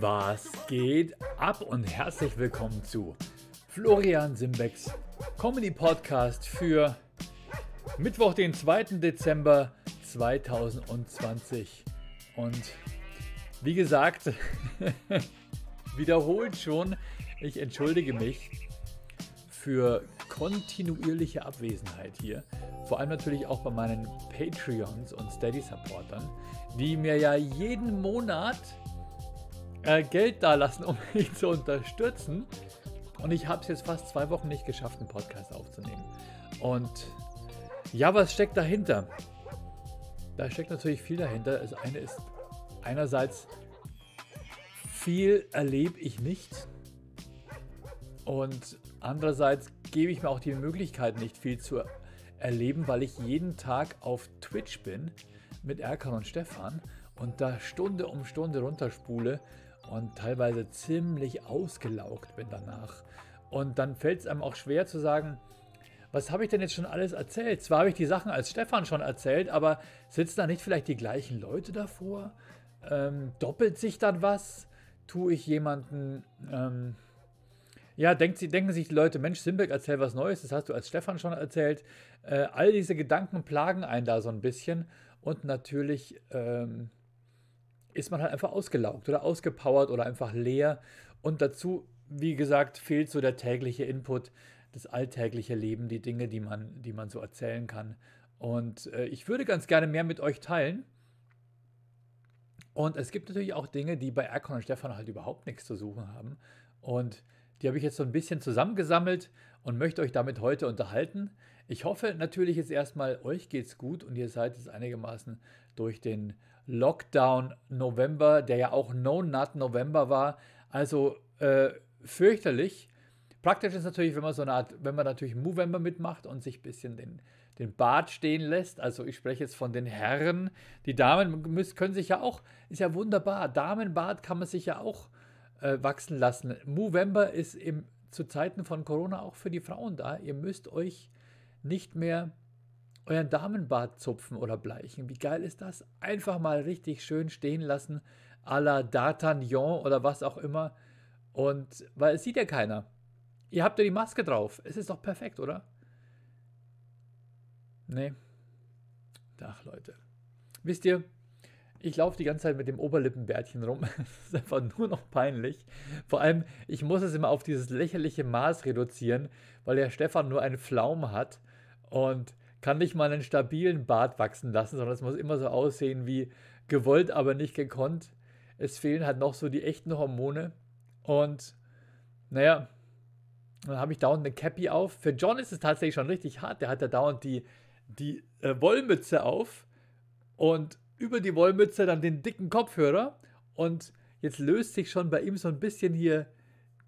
Was geht ab und herzlich willkommen zu Florian Simbecks Comedy Podcast für Mittwoch, den 2. Dezember 2020. Und wie gesagt, wiederholt schon, ich entschuldige mich für kontinuierliche Abwesenheit hier. Vor allem natürlich auch bei meinen Patreons und Steady-Supportern, die mir ja jeden Monat äh, Geld dalassen, um mich zu unterstützen. Und ich habe es jetzt fast zwei Wochen nicht geschafft, einen Podcast aufzunehmen. Und ja, was steckt dahinter? Da steckt natürlich viel dahinter. Das eine ist einerseits, viel erlebe ich nicht. Und andererseits gebe ich mir auch die Möglichkeit, nicht viel zu erleben, weil ich jeden Tag auf Twitch bin mit Erkan und Stefan und da Stunde um Stunde runterspule und teilweise ziemlich ausgelaugt bin danach. Und dann fällt es einem auch schwer zu sagen, was habe ich denn jetzt schon alles erzählt? Zwar habe ich die Sachen als Stefan schon erzählt, aber sitzen da nicht vielleicht die gleichen Leute davor? Ähm, doppelt sich dann was? Tue ich jemanden... Ähm, ja, denkt, denken sich die Leute, Mensch, Simbeck, erzähl was Neues, das hast du als Stefan schon erzählt. Äh, all diese Gedanken plagen einen da so ein bisschen. Und natürlich ähm, ist man halt einfach ausgelaugt oder ausgepowert oder einfach leer. Und dazu, wie gesagt, fehlt so der tägliche Input, das alltägliche Leben, die Dinge, die man, die man so erzählen kann. Und äh, ich würde ganz gerne mehr mit euch teilen. Und es gibt natürlich auch Dinge, die bei Erkon und Stefan halt überhaupt nichts zu suchen haben. Und die habe ich jetzt so ein bisschen zusammengesammelt und möchte euch damit heute unterhalten. Ich hoffe natürlich jetzt erstmal, euch geht's gut und ihr seid jetzt einigermaßen durch den Lockdown November, der ja auch No Nut November war. Also äh, fürchterlich. Praktisch ist natürlich, wenn man so eine Art, wenn man natürlich Movember mitmacht und sich ein bisschen den, den Bart stehen lässt. Also ich spreche jetzt von den Herren. Die Damen müssen, können sich ja auch, ist ja wunderbar. Damenbart kann man sich ja auch äh, wachsen lassen. Movember ist im, zu Zeiten von Corona auch für die Frauen da. Ihr müsst euch nicht mehr euren Damenbart zupfen oder bleichen. Wie geil ist das? Einfach mal richtig schön stehen lassen, à la D'Artagnan oder was auch immer. Und weil es sieht ja keiner. Ihr habt ja die Maske drauf. Es ist doch perfekt, oder? Nee. Ach, Leute. Wisst ihr, ich laufe die ganze Zeit mit dem Oberlippenbärtchen rum. Das ist einfach nur noch peinlich. Vor allem, ich muss es immer auf dieses lächerliche Maß reduzieren, weil der Stefan nur einen Pflaum hat und kann nicht mal einen stabilen Bart wachsen lassen, sondern es muss immer so aussehen wie gewollt, aber nicht gekonnt. Es fehlen halt noch so die echten Hormone. Und naja, dann habe ich dauernd eine Cappy auf. Für John ist es tatsächlich schon richtig hart. Der hat ja dauernd die, die äh, Wollmütze auf. Und über die Wollmütze dann den dicken Kopfhörer und jetzt löst sich schon bei ihm so ein bisschen hier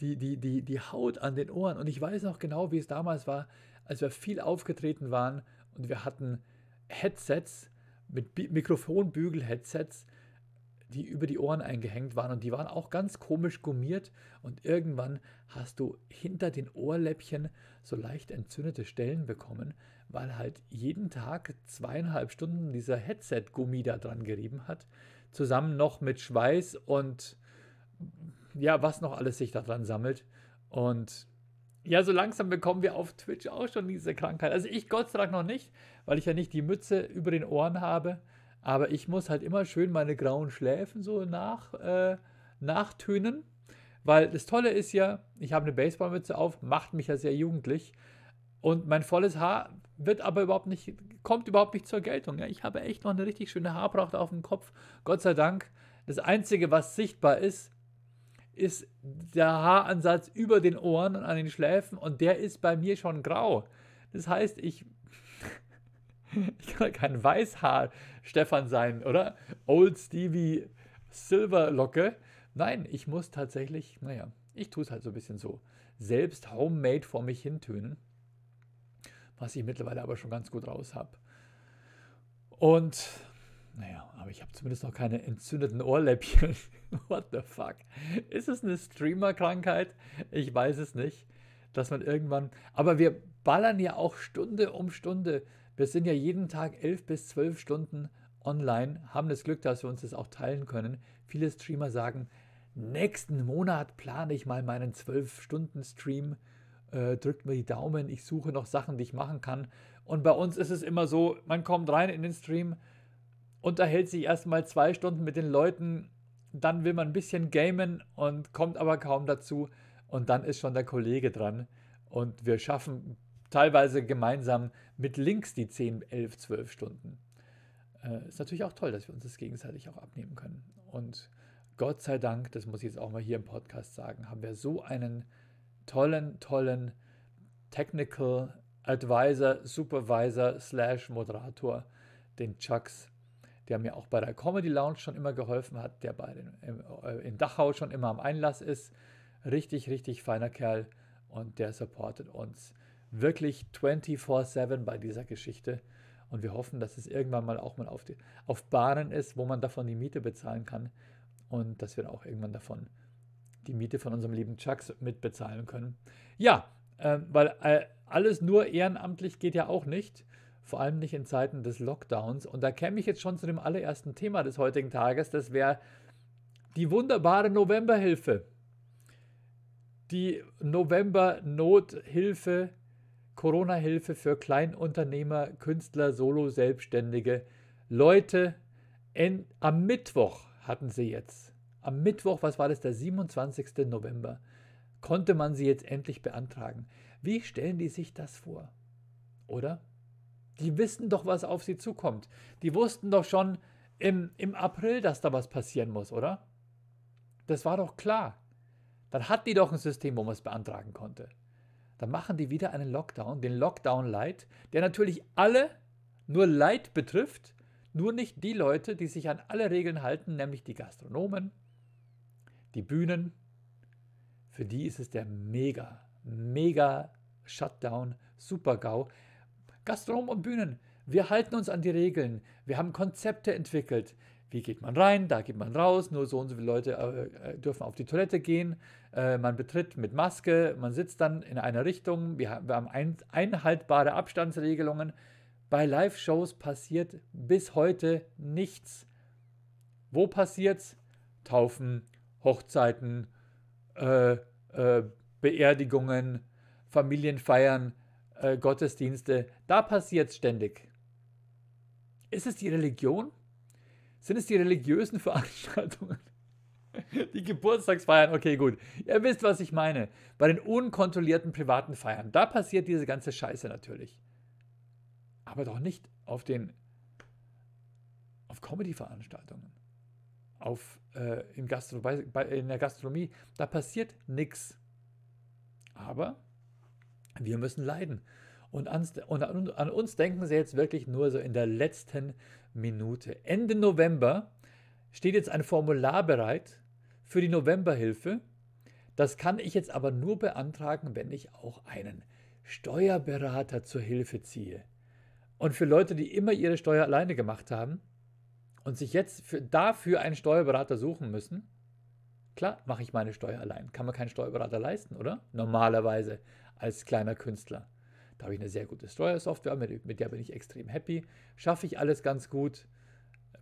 die, die, die, die Haut an den Ohren. Und ich weiß noch genau, wie es damals war, als wir viel aufgetreten waren und wir hatten Headsets mit Mikrofonbügel-Headsets, die über die Ohren eingehängt waren. Und die waren auch ganz komisch gummiert. Und irgendwann hast du hinter den Ohrläppchen so leicht entzündete Stellen bekommen, weil halt jeden Tag zweieinhalb Stunden dieser Headset-Gummi da dran gerieben hat, zusammen noch mit Schweiß und ja, was noch alles sich da dran sammelt. Und ja, so langsam bekommen wir auf Twitch auch schon diese Krankheit. Also ich Gott sei Dank noch nicht, weil ich ja nicht die Mütze über den Ohren habe. Aber ich muss halt immer schön meine grauen Schläfen so nach, äh, nachtönen. Weil das Tolle ist ja, ich habe eine Baseballmütze auf, macht mich ja sehr jugendlich. Und mein volles Haar wird aber überhaupt nicht, kommt überhaupt nicht zur Geltung. Ja, ich habe echt noch eine richtig schöne Haarpracht auf dem Kopf. Gott sei Dank. Das Einzige, was sichtbar ist, ist der Haaransatz über den Ohren und an den Schläfen und der ist bei mir schon grau. Das heißt, ich ich kann kein Weißhaar-Stefan sein, oder? Old Stevie Silverlocke. Nein, ich muss tatsächlich, naja, ich tue es halt so ein bisschen so. Selbst homemade vor mich hintönen. Was ich mittlerweile aber schon ganz gut raus habe. Und, aber ich habe zumindest noch keine entzündeten Ohrläppchen. What the fuck? Ist es eine Streamer-Krankheit? Ich weiß es nicht. Dass man irgendwann. Aber wir ballern ja auch Stunde um Stunde wir sind ja jeden Tag elf bis zwölf Stunden online, haben das Glück, dass wir uns das auch teilen können. Viele Streamer sagen, nächsten Monat plane ich mal meinen 12-Stunden-Stream. Äh, drückt mir die Daumen, ich suche noch Sachen, die ich machen kann. Und bei uns ist es immer so, man kommt rein in den Stream, unterhält sich erstmal zwei Stunden mit den Leuten, dann will man ein bisschen gamen und kommt aber kaum dazu. Und dann ist schon der Kollege dran. Und wir schaffen teilweise gemeinsam mit Links die 10, 11, 12 Stunden. Äh, ist natürlich auch toll, dass wir uns das gegenseitig auch abnehmen können. Und Gott sei Dank, das muss ich jetzt auch mal hier im Podcast sagen, haben wir so einen tollen, tollen Technical Advisor, Supervisor slash Moderator, den Chucks, der mir auch bei der Comedy Lounge schon immer geholfen hat, der bei den, äh, in Dachau schon immer am Einlass ist. Richtig, richtig feiner Kerl und der supportet uns wirklich 24-7 bei dieser Geschichte. Und wir hoffen, dass es irgendwann mal auch mal auf, die, auf Bahnen ist, wo man davon die Miete bezahlen kann. Und dass wir auch irgendwann davon die Miete von unserem lieben Chucks mitbezahlen können. Ja, äh, weil äh, alles nur ehrenamtlich geht ja auch nicht. Vor allem nicht in Zeiten des Lockdowns. Und da käme ich jetzt schon zu dem allerersten Thema des heutigen Tages. Das wäre die wunderbare Novemberhilfe. Die November-Nothilfe Corona-Hilfe für Kleinunternehmer, Künstler, Solo-Selbstständige. Leute, en, am Mittwoch hatten sie jetzt, am Mittwoch, was war das, der 27. November, konnte man sie jetzt endlich beantragen. Wie stellen die sich das vor? Oder? Die wissen doch, was auf sie zukommt. Die wussten doch schon im, im April, dass da was passieren muss, oder? Das war doch klar. Dann hatten die doch ein System, wo man es beantragen konnte dann machen die wieder einen Lockdown, den Lockdown Light, der natürlich alle nur Light betrifft, nur nicht die Leute, die sich an alle Regeln halten, nämlich die Gastronomen, die Bühnen. Für die ist es der mega, mega Shutdown, Super-GAU. Gastronomen und Bühnen, wir halten uns an die Regeln. Wir haben Konzepte entwickelt. Wie geht man rein? Da geht man raus. Nur so und so viele Leute äh, äh, dürfen auf die Toilette gehen. Äh, man betritt mit Maske. Man sitzt dann in einer Richtung. Wir, wir haben ein, einhaltbare Abstandsregelungen. Bei Live-Shows passiert bis heute nichts. Wo passiert's? Taufen, Hochzeiten, äh, äh, Beerdigungen, Familienfeiern, äh, Gottesdienste. Da passiert es ständig. Ist es die Religion? Sind es die religiösen Veranstaltungen? Die Geburtstagsfeiern, okay, gut. Ihr wisst, was ich meine. Bei den unkontrollierten privaten Feiern, da passiert diese ganze Scheiße natürlich. Aber doch nicht auf den auf Comedy-Veranstaltungen, auf äh, in, Gastro bei, bei, in der Gastronomie, da passiert nichts. Aber wir müssen leiden. Und an, und an uns denken sie jetzt wirklich nur so in der letzten Minute. Ende November steht jetzt ein Formular bereit für die Novemberhilfe. Das kann ich jetzt aber nur beantragen, wenn ich auch einen Steuerberater zur Hilfe ziehe. Und für Leute, die immer ihre Steuer alleine gemacht haben und sich jetzt für, dafür einen Steuerberater suchen müssen, klar mache ich meine Steuer allein. Kann man keinen Steuerberater leisten, oder? Normalerweise als kleiner Künstler. Da habe ich eine sehr gute Steuersoftware, mit, mit der bin ich extrem happy. Schaffe ich alles ganz gut,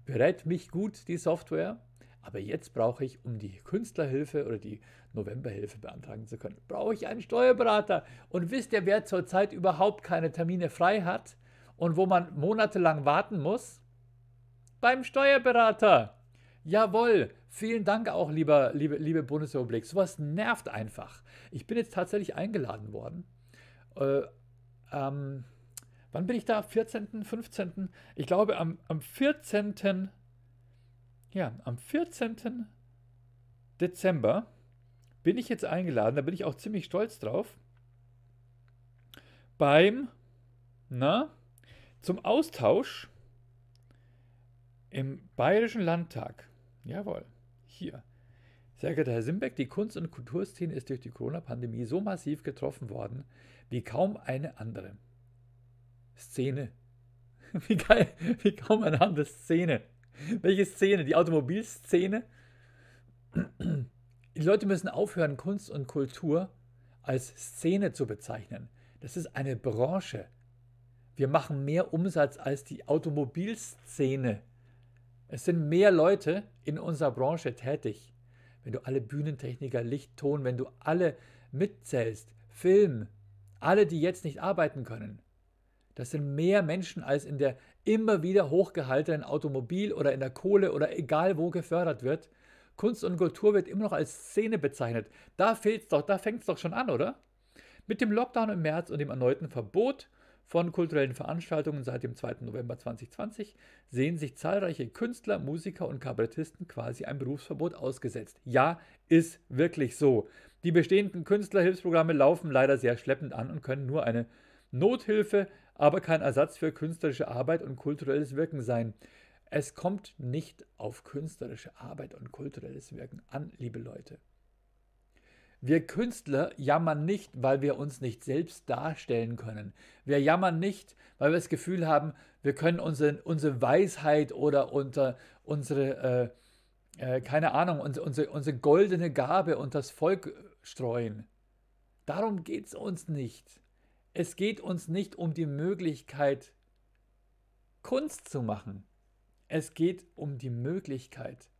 berät mich gut die Software. Aber jetzt brauche ich, um die Künstlerhilfe oder die Novemberhilfe beantragen zu können, brauche ich einen Steuerberater. Und wisst ihr, wer zurzeit überhaupt keine Termine frei hat und wo man monatelang warten muss? Beim Steuerberater. Jawohl, vielen Dank auch, lieber, liebe, liebe Bundesrepublik. Sowas nervt einfach. Ich bin jetzt tatsächlich eingeladen worden. Äh, ähm, wann bin ich da? 14., 15.? Ich glaube, am, am 14. Ja, am 14. Dezember bin ich jetzt eingeladen, da bin ich auch ziemlich stolz drauf, beim, na, zum Austausch im Bayerischen Landtag. Jawohl, hier. Sehr geehrter Herr Simbeck, die Kunst- und Kulturszene ist durch die Corona-Pandemie so massiv getroffen worden, wie kaum eine andere. Szene. Wie geil, wie kaum eine andere Szene. Welche Szene? Die Automobilszene? Die Leute müssen aufhören, Kunst und Kultur als Szene zu bezeichnen. Das ist eine Branche. Wir machen mehr Umsatz als die Automobilszene. Es sind mehr Leute in unserer Branche tätig. wenn du alle Bühnentechniker, Licht, Ton, wenn du alle mitzählst, Film, alle, die jetzt nicht arbeiten können. Das sind mehr Menschen, als in der immer wieder hochgehaltenen Automobil- oder in der Kohle oder egal wo gefördert wird. Kunst und Kultur wird immer noch als Szene bezeichnet. Da fehlt's doch, da fängt es doch schon an, oder? Mit dem Lockdown im März und dem erneuten Verbot von kulturellen Veranstaltungen seit dem 2. November 2020 sehen sich zahlreiche Künstler, Musiker und Kabarettisten quasi ein Berufsverbot ausgesetzt. Ja, ist wirklich so. Die bestehenden Künstlerhilfsprogramme laufen leider sehr schleppend an und können nur eine Nothilfe, aber kein Ersatz für künstlerische Arbeit und kulturelles Wirken sein. Es kommt nicht auf künstlerische Arbeit und kulturelles Wirken an, liebe Leute. Wir Künstler jammern nicht, weil wir uns nicht selbst darstellen können. Wir jammern nicht, weil wir das Gefühl haben, wir können unsere, unsere Weisheit oder unter unsere, äh, äh, keine Ahnung, unsere, unsere, unsere goldene Gabe unter das Volk streuen. Darum geht es uns nicht. Es geht uns nicht um die Möglichkeit, Kunst zu machen. Es geht um die Möglichkeit,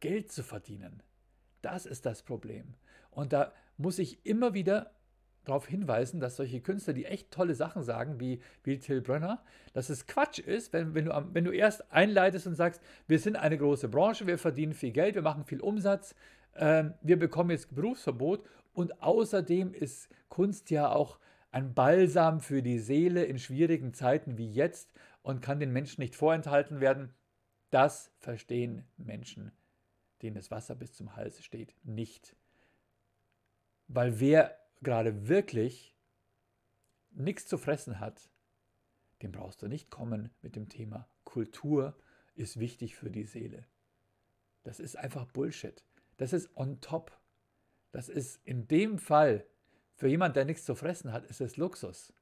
Geld zu verdienen. Das ist das Problem. Und da muss ich immer wieder darauf hinweisen, dass solche Künstler, die echt tolle Sachen sagen, wie, wie Till Brönner, dass es Quatsch ist, wenn, wenn, du, wenn du erst einleitest und sagst, wir sind eine große Branche, wir verdienen viel Geld, wir machen viel Umsatz, äh, wir bekommen jetzt Berufsverbot und außerdem ist Kunst ja auch ein Balsam für die Seele in schwierigen Zeiten wie jetzt und kann den Menschen nicht vorenthalten werden. Das verstehen Menschen, denen das Wasser bis zum Hals steht, nicht. Weil wer gerade wirklich nichts zu fressen hat, dem brauchst du nicht kommen mit dem Thema Kultur ist wichtig für die Seele. Das ist einfach Bullshit. Das ist on top. Das ist in dem Fall, für jemand, der nichts zu fressen hat, ist es Luxus.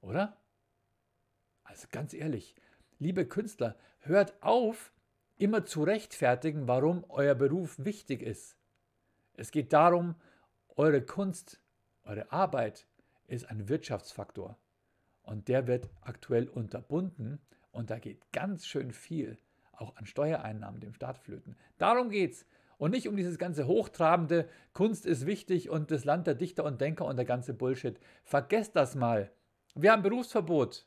Oder? Also ganz ehrlich, liebe Künstler, hört auf, immer zu rechtfertigen, warum euer Beruf wichtig ist. Es geht darum, eure Kunst, eure Arbeit ist ein Wirtschaftsfaktor und der wird aktuell unterbunden und da geht ganz schön viel auch an Steuereinnahmen dem Staat flöten. Darum geht's und nicht um dieses ganze hochtrabende Kunst ist wichtig und das Land der Dichter und Denker und der ganze Bullshit. Vergesst das mal. Wir haben Berufsverbot.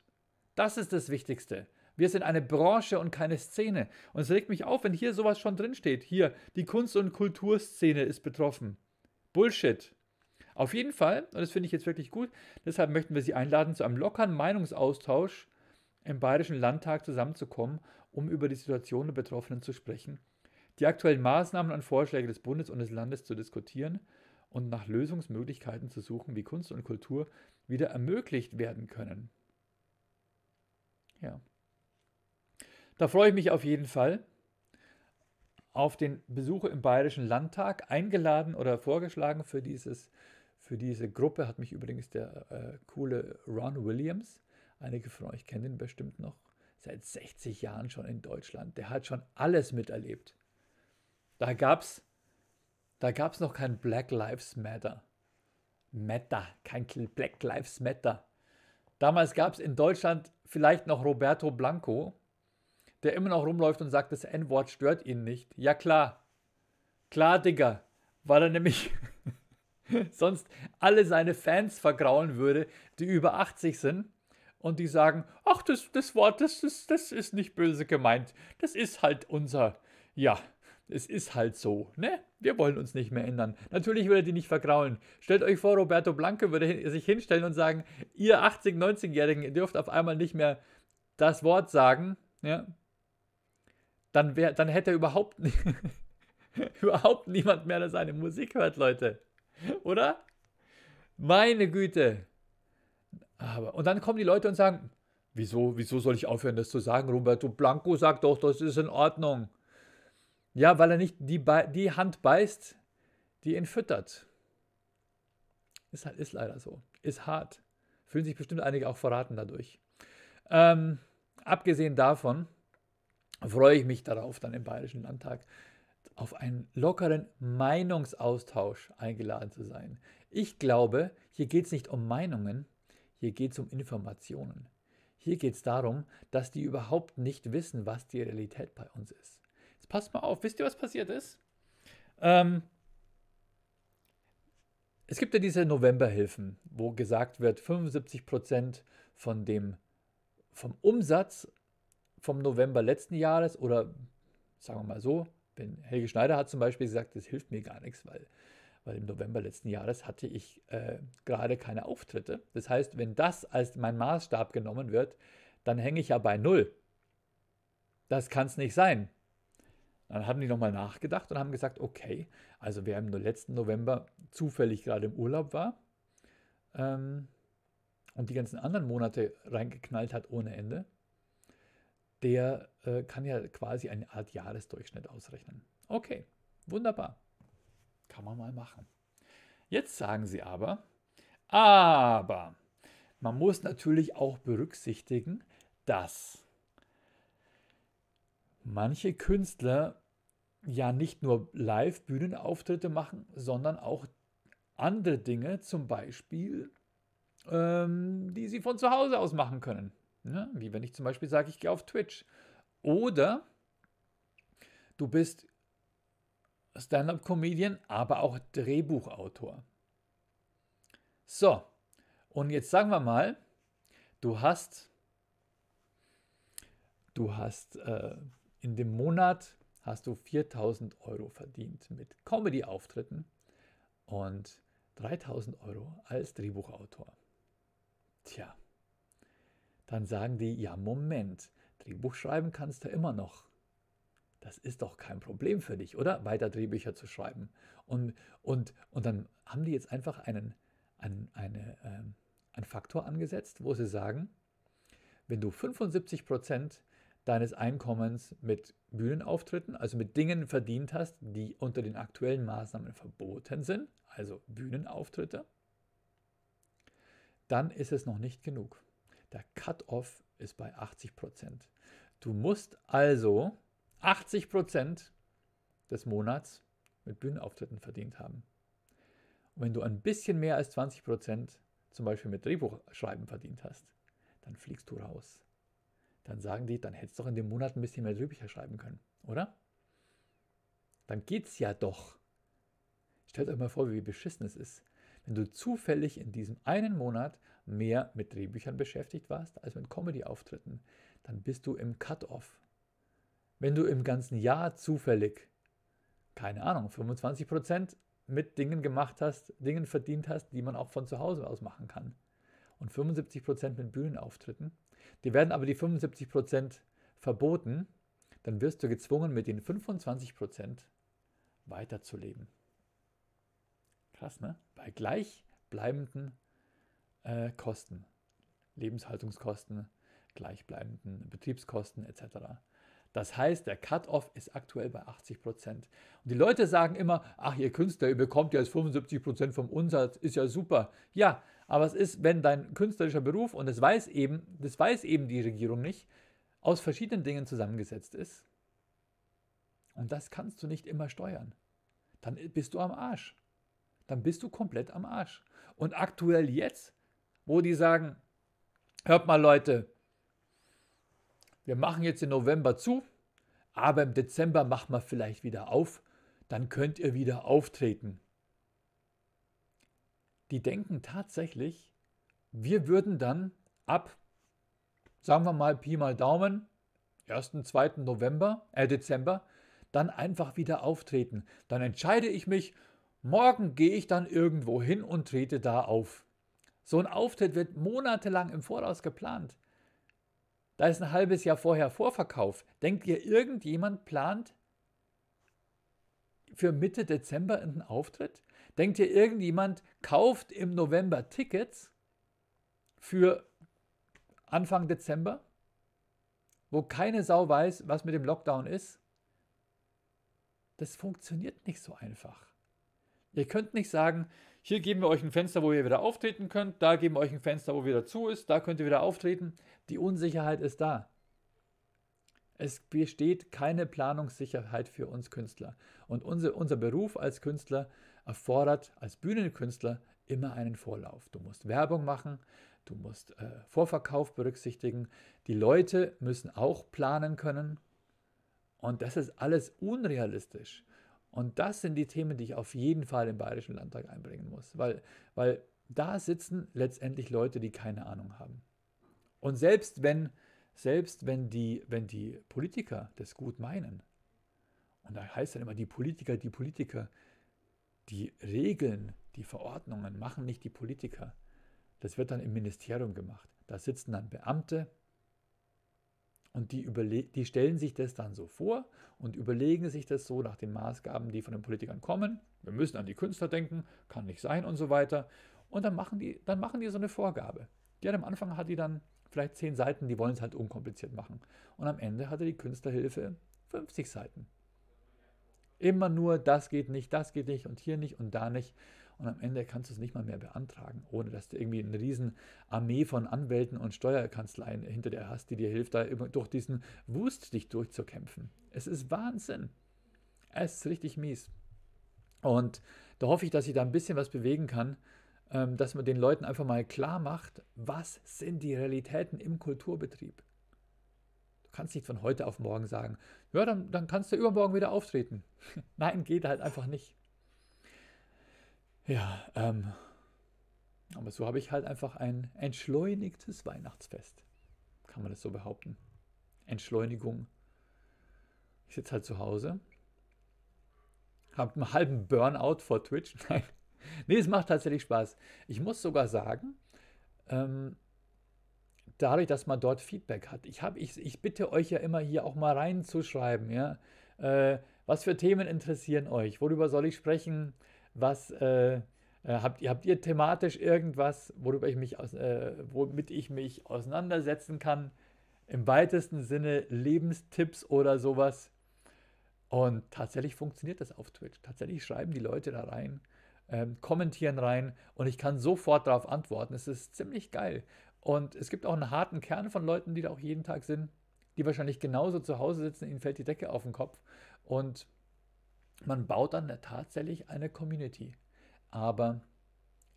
Das ist das Wichtigste. Wir sind eine Branche und keine Szene. Und es regt mich auf, wenn hier sowas schon drinsteht. Hier, die Kunst- und Kulturszene ist betroffen. Bullshit. Auf jeden Fall, und das finde ich jetzt wirklich gut, deshalb möchten wir Sie einladen, zu einem lockeren Meinungsaustausch im Bayerischen Landtag zusammenzukommen, um über die Situation der Betroffenen zu sprechen, die aktuellen Maßnahmen und Vorschläge des Bundes und des Landes zu diskutieren und nach Lösungsmöglichkeiten zu suchen, wie Kunst und Kultur wieder ermöglicht werden können. Ja. Da freue ich mich auf jeden Fall auf den Besuch im Bayerischen Landtag eingeladen oder vorgeschlagen für, dieses, für diese Gruppe hat mich übrigens der äh, coole Ron Williams, einige von euch kennen ihn bestimmt noch, seit 60 Jahren schon in Deutschland. Der hat schon alles miterlebt. Da gab es da gab's noch kein Black Lives Matter. Matter, kein Black Lives Matter. Damals gab es in Deutschland vielleicht noch Roberto Blanco, der immer noch rumläuft und sagt, das N-Wort stört ihn nicht. Ja klar. Klar, Digga. Weil er nämlich sonst alle seine Fans vergrauen würde, die über 80 sind und die sagen, ach, das, das Wort, das, das, das ist nicht böse gemeint. Das ist halt unser, ja, es ist halt so, ne? Wir wollen uns nicht mehr ändern. Natürlich würde er die nicht vergraulen. Stellt euch vor, Roberto Blanco würde sich hinstellen und sagen, ihr 80-, 90-Jährigen, ihr dürft auf einmal nicht mehr das Wort sagen, ja? Dann, wär, dann hätte überhaupt, überhaupt niemand mehr, seine Musik hört, Leute. Oder? Meine Güte. Aber, und dann kommen die Leute und sagen, wieso, wieso soll ich aufhören, das zu sagen? Roberto Blanco sagt doch, das ist in Ordnung. Ja, weil er nicht die, die Hand beißt, die ihn füttert. Ist, ist leider so. Ist hart. Fühlen sich bestimmt einige auch verraten dadurch. Ähm, abgesehen davon, freue ich mich darauf, dann im Bayerischen Landtag auf einen lockeren Meinungsaustausch eingeladen zu sein. Ich glaube, hier geht es nicht um Meinungen, hier geht es um Informationen. Hier geht es darum, dass die überhaupt nicht wissen, was die Realität bei uns ist. Jetzt passt mal auf, wisst ihr, was passiert ist? Ähm, es gibt ja diese Novemberhilfen, wo gesagt wird, 75% von dem, vom Umsatz vom November letzten Jahres oder sagen wir mal so, wenn Helge Schneider hat zum Beispiel gesagt, das hilft mir gar nichts, weil, weil im November letzten Jahres hatte ich äh, gerade keine Auftritte. Das heißt, wenn das als mein Maßstab genommen wird, dann hänge ich ja bei Null. Das kann es nicht sein. Dann haben die nochmal nachgedacht und haben gesagt, okay, also wer im letzten November zufällig gerade im Urlaub war ähm, und die ganzen anderen Monate reingeknallt hat ohne Ende, der äh, kann ja quasi eine Art Jahresdurchschnitt ausrechnen. Okay, wunderbar. Kann man mal machen. Jetzt sagen sie aber, aber man muss natürlich auch berücksichtigen, dass manche Künstler ja nicht nur Live-Bühnenauftritte machen, sondern auch andere Dinge, zum Beispiel, ähm, die sie von zu Hause aus machen können. Ja, wie wenn ich zum Beispiel sage, ich gehe auf Twitch. Oder du bist Stand-up-Comedian, aber auch Drehbuchautor. So, und jetzt sagen wir mal, du hast, du hast äh, in dem Monat hast du 4000 Euro verdient mit Comedy-Auftritten und 3000 Euro als Drehbuchautor. Tja, dann sagen die, ja Moment, Drehbuch schreiben kannst du immer noch. Das ist doch kein Problem für dich, oder? Weiter Drehbücher zu schreiben. Und, und, und dann haben die jetzt einfach einen, einen, eine, ähm, einen Faktor angesetzt, wo sie sagen, wenn du 75 Prozent deines Einkommens mit Bühnenauftritten, also mit Dingen verdient hast, die unter den aktuellen Maßnahmen verboten sind, also Bühnenauftritte, dann ist es noch nicht genug. Der Cut-off ist bei 80% Du musst also 80% des Monats mit Bühnenauftritten verdient haben. Und wenn du ein bisschen mehr als 20% zum Beispiel mit Drehbuchschreiben verdient hast, dann fliegst du raus dann sagen die, dann hättest du doch in dem Monat ein bisschen mehr Drehbücher schreiben können, oder? Dann geht's ja doch. Stellt euch mal vor, wie beschissen es ist, wenn du zufällig in diesem einen Monat mehr mit Drehbüchern beschäftigt warst als mit Comedy-Auftritten. Dann bist du im Cut-off. Wenn du im ganzen Jahr zufällig, keine Ahnung, 25% mit Dingen gemacht hast, Dingen verdient hast, die man auch von zu Hause aus machen kann. Und 75% mit Bühnenauftritten, die werden aber die 75% verboten, dann wirst du gezwungen, mit den 25% weiterzuleben. Krass, ne? Bei gleichbleibenden äh, Kosten, Lebenshaltungskosten, gleichbleibenden Betriebskosten etc. Das heißt, der Cut-off ist aktuell bei 80% Und die Leute sagen immer, ach, ihr Künstler, ihr bekommt ja jetzt 75 vom Umsatz, ist ja super. Ja, aber es ist, wenn dein künstlerischer Beruf, und das weiß eben, das weiß eben die Regierung nicht, aus verschiedenen Dingen zusammengesetzt ist. Und das kannst du nicht immer steuern. Dann bist du am Arsch. Dann bist du komplett am Arsch. Und aktuell jetzt, wo die sagen, hört mal Leute, wir machen jetzt im November zu, aber im Dezember machen wir vielleicht wieder auf, dann könnt ihr wieder auftreten die denken tatsächlich, wir würden dann ab, sagen wir mal Pi mal Daumen, 1. 2. November, äh Dezember, dann einfach wieder auftreten. Dann entscheide ich mich, morgen gehe ich dann irgendwo hin und trete da auf. So ein Auftritt wird monatelang im Voraus geplant. Da ist ein halbes Jahr vorher Vorverkauf. Denkt ihr, irgendjemand plant für Mitte Dezember einen Auftritt? Denkt ihr, irgendjemand kauft im November Tickets für Anfang Dezember, wo keine Sau weiß, was mit dem Lockdown ist? Das funktioniert nicht so einfach. Ihr könnt nicht sagen, hier geben wir euch ein Fenster, wo ihr wieder auftreten könnt, da geben wir euch ein Fenster, wo wieder zu ist, da könnt ihr wieder auftreten. Die Unsicherheit ist da. Es besteht keine Planungssicherheit für uns Künstler. Und unser, unser Beruf als Künstler erfordert als Bühnenkünstler immer einen Vorlauf. Du musst Werbung machen, du musst äh, Vorverkauf berücksichtigen, die Leute müssen auch planen können und das ist alles unrealistisch. Und das sind die Themen, die ich auf jeden Fall im Bayerischen Landtag einbringen muss, weil, weil da sitzen letztendlich Leute, die keine Ahnung haben. Und selbst wenn, selbst wenn die, wenn die Politiker das gut meinen, und da heißt dann immer, die Politiker, die Politiker, die Regeln, die Verordnungen machen nicht die Politiker. Das wird dann im Ministerium gemacht. Da sitzen dann Beamte und die, die stellen sich das dann so vor und überlegen sich das so nach den Maßgaben, die von den Politikern kommen. Wir müssen an die Künstler denken, kann nicht sein und so weiter. Und dann machen die, dann machen die so eine Vorgabe. Ja, am Anfang hat die dann vielleicht zehn Seiten, die wollen es halt unkompliziert machen. Und am Ende hatte die Künstlerhilfe 50 Seiten. Immer nur, das geht nicht, das geht nicht und hier nicht und da nicht. Und am Ende kannst du es nicht mal mehr beantragen, ohne dass du irgendwie eine riesen Armee von Anwälten und Steuerkanzleien hinter dir hast, die dir hilft, da durch diesen Wust dich durchzukämpfen. Es ist Wahnsinn. Es ist richtig mies. Und da hoffe ich, dass ich da ein bisschen was bewegen kann, ähm, dass man den Leuten einfach mal klar macht, was sind die Realitäten im Kulturbetrieb. Du kannst nicht von heute auf morgen sagen, ja, dann, dann kannst du übermorgen wieder auftreten. Nein, geht halt einfach nicht. Ja, ähm, aber so habe ich halt einfach ein entschleunigtes Weihnachtsfest. Kann man das so behaupten? Entschleunigung. Ich sitze halt zu Hause, habe einen halben Burnout vor Twitch. Nein, nee, es macht tatsächlich Spaß. Ich muss sogar sagen, ähm, dadurch, dass man dort Feedback hat, ich, hab, ich, ich bitte euch ja immer hier auch mal reinzuschreiben, ja. Äh, was für Themen interessieren euch? Worüber soll ich sprechen? Was äh, äh, habt, ihr, habt ihr thematisch irgendwas, worüber ich mich aus, äh, womit ich mich auseinandersetzen kann? Im weitesten Sinne Lebenstipps oder sowas. Und tatsächlich funktioniert das auf Twitch. Tatsächlich schreiben die Leute da rein, ähm, kommentieren rein und ich kann sofort darauf antworten. Es ist ziemlich geil. Und es gibt auch einen harten Kern von Leuten, die da auch jeden Tag sind, die wahrscheinlich genauso zu Hause sitzen, ihnen fällt die Decke auf den Kopf. Und man baut dann tatsächlich eine Community. Aber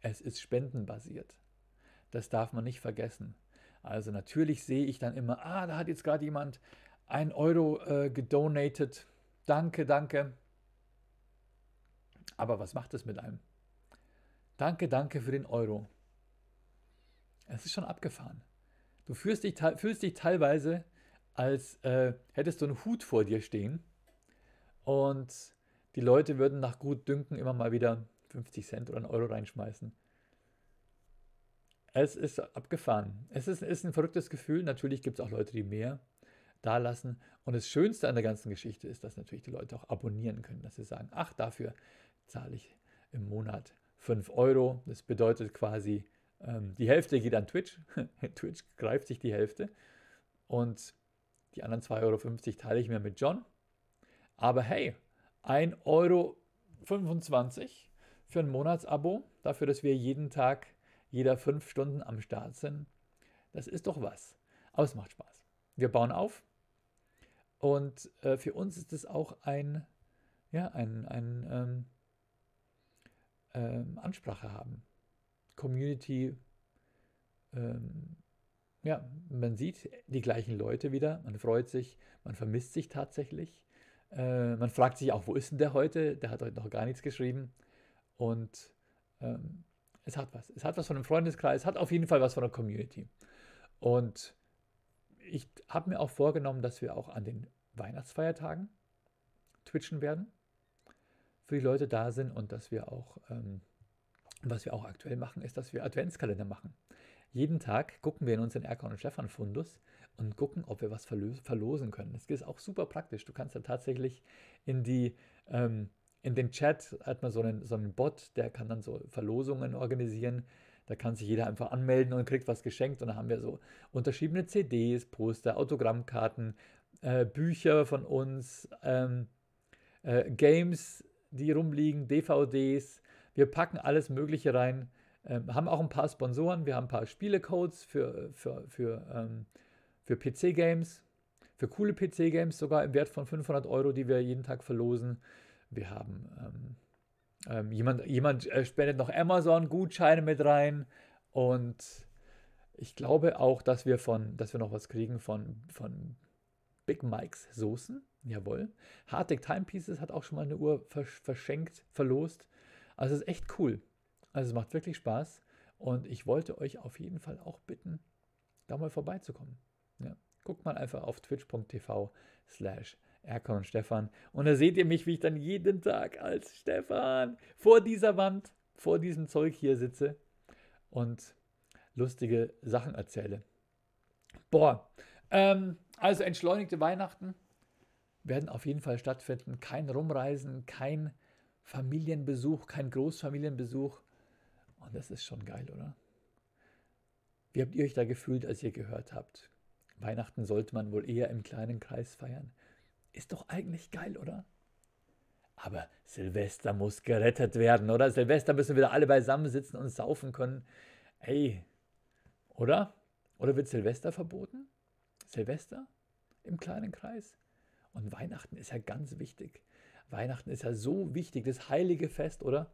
es ist spendenbasiert. Das darf man nicht vergessen. Also natürlich sehe ich dann immer, ah, da hat jetzt gerade jemand ein Euro äh, gedonatet. Danke, danke. Aber was macht es mit einem? Danke, danke für den Euro. Es ist schon abgefahren. Du fühlst dich, fühlst dich teilweise, als äh, hättest du einen Hut vor dir stehen und die Leute würden nach gut Dünken immer mal wieder 50 Cent oder einen Euro reinschmeißen. Es ist abgefahren. Es ist, ist ein verrücktes Gefühl. Natürlich gibt es auch Leute, die mehr da lassen. Und das Schönste an der ganzen Geschichte ist, dass natürlich die Leute auch abonnieren können, dass sie sagen, ach, dafür zahle ich im Monat 5 Euro. Das bedeutet quasi, ähm, die Hälfte geht an Twitch. Twitch greift sich die Hälfte. Und die anderen 2,50 Euro teile ich mir mit John. Aber hey, 1,25 Euro für ein Monatsabo, dafür, dass wir jeden Tag, jeder fünf Stunden am Start sind. Das ist doch was. Aber es macht Spaß. Wir bauen auf. Und äh, für uns ist es auch ein, ja, ein, ein ähm, ähm, Ansprache haben. Community, ähm, ja, man sieht die gleichen Leute wieder, man freut sich, man vermisst sich tatsächlich. Äh, man fragt sich auch, wo ist denn der heute? Der hat heute noch gar nichts geschrieben. Und ähm, es hat was. Es hat was von einem Freundeskreis, es hat auf jeden Fall was von einer Community. Und ich habe mir auch vorgenommen, dass wir auch an den Weihnachtsfeiertagen twitchen werden für die Leute da sind und dass wir auch, ähm, was wir auch aktuell machen, ist, dass wir Adventskalender machen. Jeden Tag gucken wir in unseren Erkan und Stefan Fundus und gucken, ob wir was verlosen können. Das ist auch super praktisch. Du kannst dann tatsächlich in die ähm, in den Chat hat man so einen, so einen Bot, der kann dann so Verlosungen organisieren. Da kann sich jeder einfach anmelden und kriegt was geschenkt. Und da haben wir so unterschiedene CDs, Poster, Autogrammkarten, äh, Bücher von uns, ähm, äh, Games, die rumliegen, DVDs. Wir packen alles Mögliche rein. Ähm, haben auch ein paar Sponsoren. Wir haben ein paar Spielecodes für, für, für, ähm, für PC-Games, für coole PC-Games, sogar im Wert von 500 Euro, die wir jeden Tag verlosen. Wir haben ähm, ähm, jemand, jemand äh, spendet noch Amazon-Gutscheine mit rein und ich glaube auch, dass wir von, dass wir noch was kriegen von, von Big Mike's Soßen, jawohl. Hardtech Timepieces hat auch schon mal eine Uhr versch verschenkt, verlost. Also es ist echt cool. Also es macht wirklich Spaß. Und ich wollte euch auf jeden Fall auch bitten, da mal vorbeizukommen. Ja. Guckt mal einfach auf twitch.tv slash Erkan und Stefan. Und da seht ihr mich, wie ich dann jeden Tag als Stefan vor dieser Wand, vor diesem Zeug hier sitze und lustige Sachen erzähle. Boah, ähm, also entschleunigte Weihnachten werden auf jeden Fall stattfinden. Kein Rumreisen, kein Familienbesuch, kein Großfamilienbesuch. Und das ist schon geil, oder? Wie habt ihr euch da gefühlt, als ihr gehört habt? Weihnachten sollte man wohl eher im kleinen Kreis feiern. Ist doch eigentlich geil, oder? Aber Silvester muss gerettet werden, oder? Silvester müssen wieder alle beisammen sitzen und saufen können. Ey, oder? Oder wird Silvester verboten? Silvester im kleinen Kreis? Und Weihnachten ist ja ganz wichtig. Weihnachten ist ja so wichtig, das heilige Fest, oder?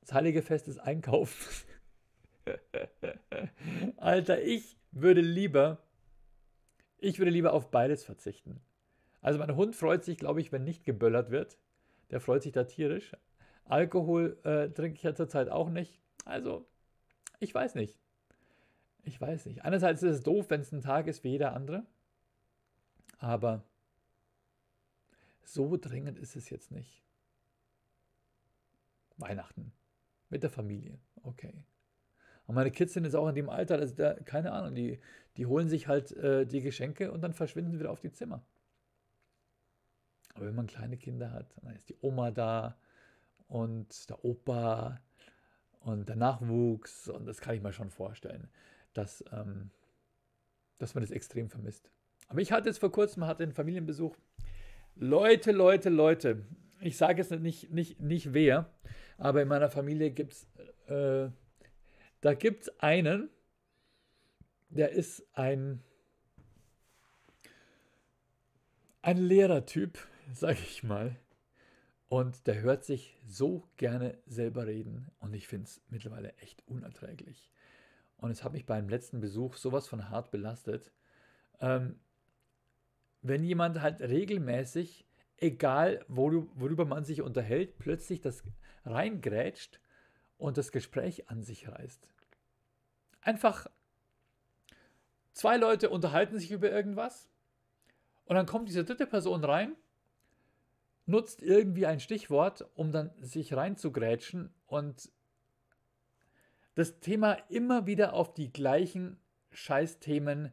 Das heilige Fest des Einkaufens. Alter, ich würde lieber, ich würde lieber auf beides verzichten. Also mein Hund freut sich, glaube ich, wenn nicht geböllert wird. Der freut sich da tierisch. Alkohol äh, trinke ich ja zurzeit auch nicht. Also, ich weiß nicht. Ich weiß nicht. Einerseits ist es doof, wenn es ein Tag ist wie jeder andere. Aber so dringend ist es jetzt nicht. Weihnachten. Mit der Familie. Okay. Und meine Kids sind jetzt auch in dem Alter, also da, keine Ahnung, die, die holen sich halt äh, die Geschenke und dann verschwinden sie wieder auf die Zimmer. Aber wenn man kleine Kinder hat, dann ist die Oma da und der Opa und der Nachwuchs und das kann ich mir schon vorstellen, dass, ähm, dass man das extrem vermisst. Aber ich hatte jetzt vor kurzem hatte einen Familienbesuch. Leute, Leute, Leute, ich sage jetzt nicht, nicht, nicht wer, aber in meiner Familie gibt es, äh, da gibt es einen, der ist ein, ein Lehrertyp, sage ich mal. Und der hört sich so gerne selber reden und ich finde es mittlerweile echt unerträglich. Und es hat mich beim letzten Besuch sowas von hart belastet. Ähm, wenn jemand halt regelmäßig, egal worüber man sich unterhält, plötzlich das reingrätscht und das Gespräch an sich reißt. Einfach zwei Leute unterhalten sich über irgendwas und dann kommt diese dritte Person rein, nutzt irgendwie ein Stichwort, um dann sich reinzugrätschen und das Thema immer wieder auf die gleichen Scheißthemen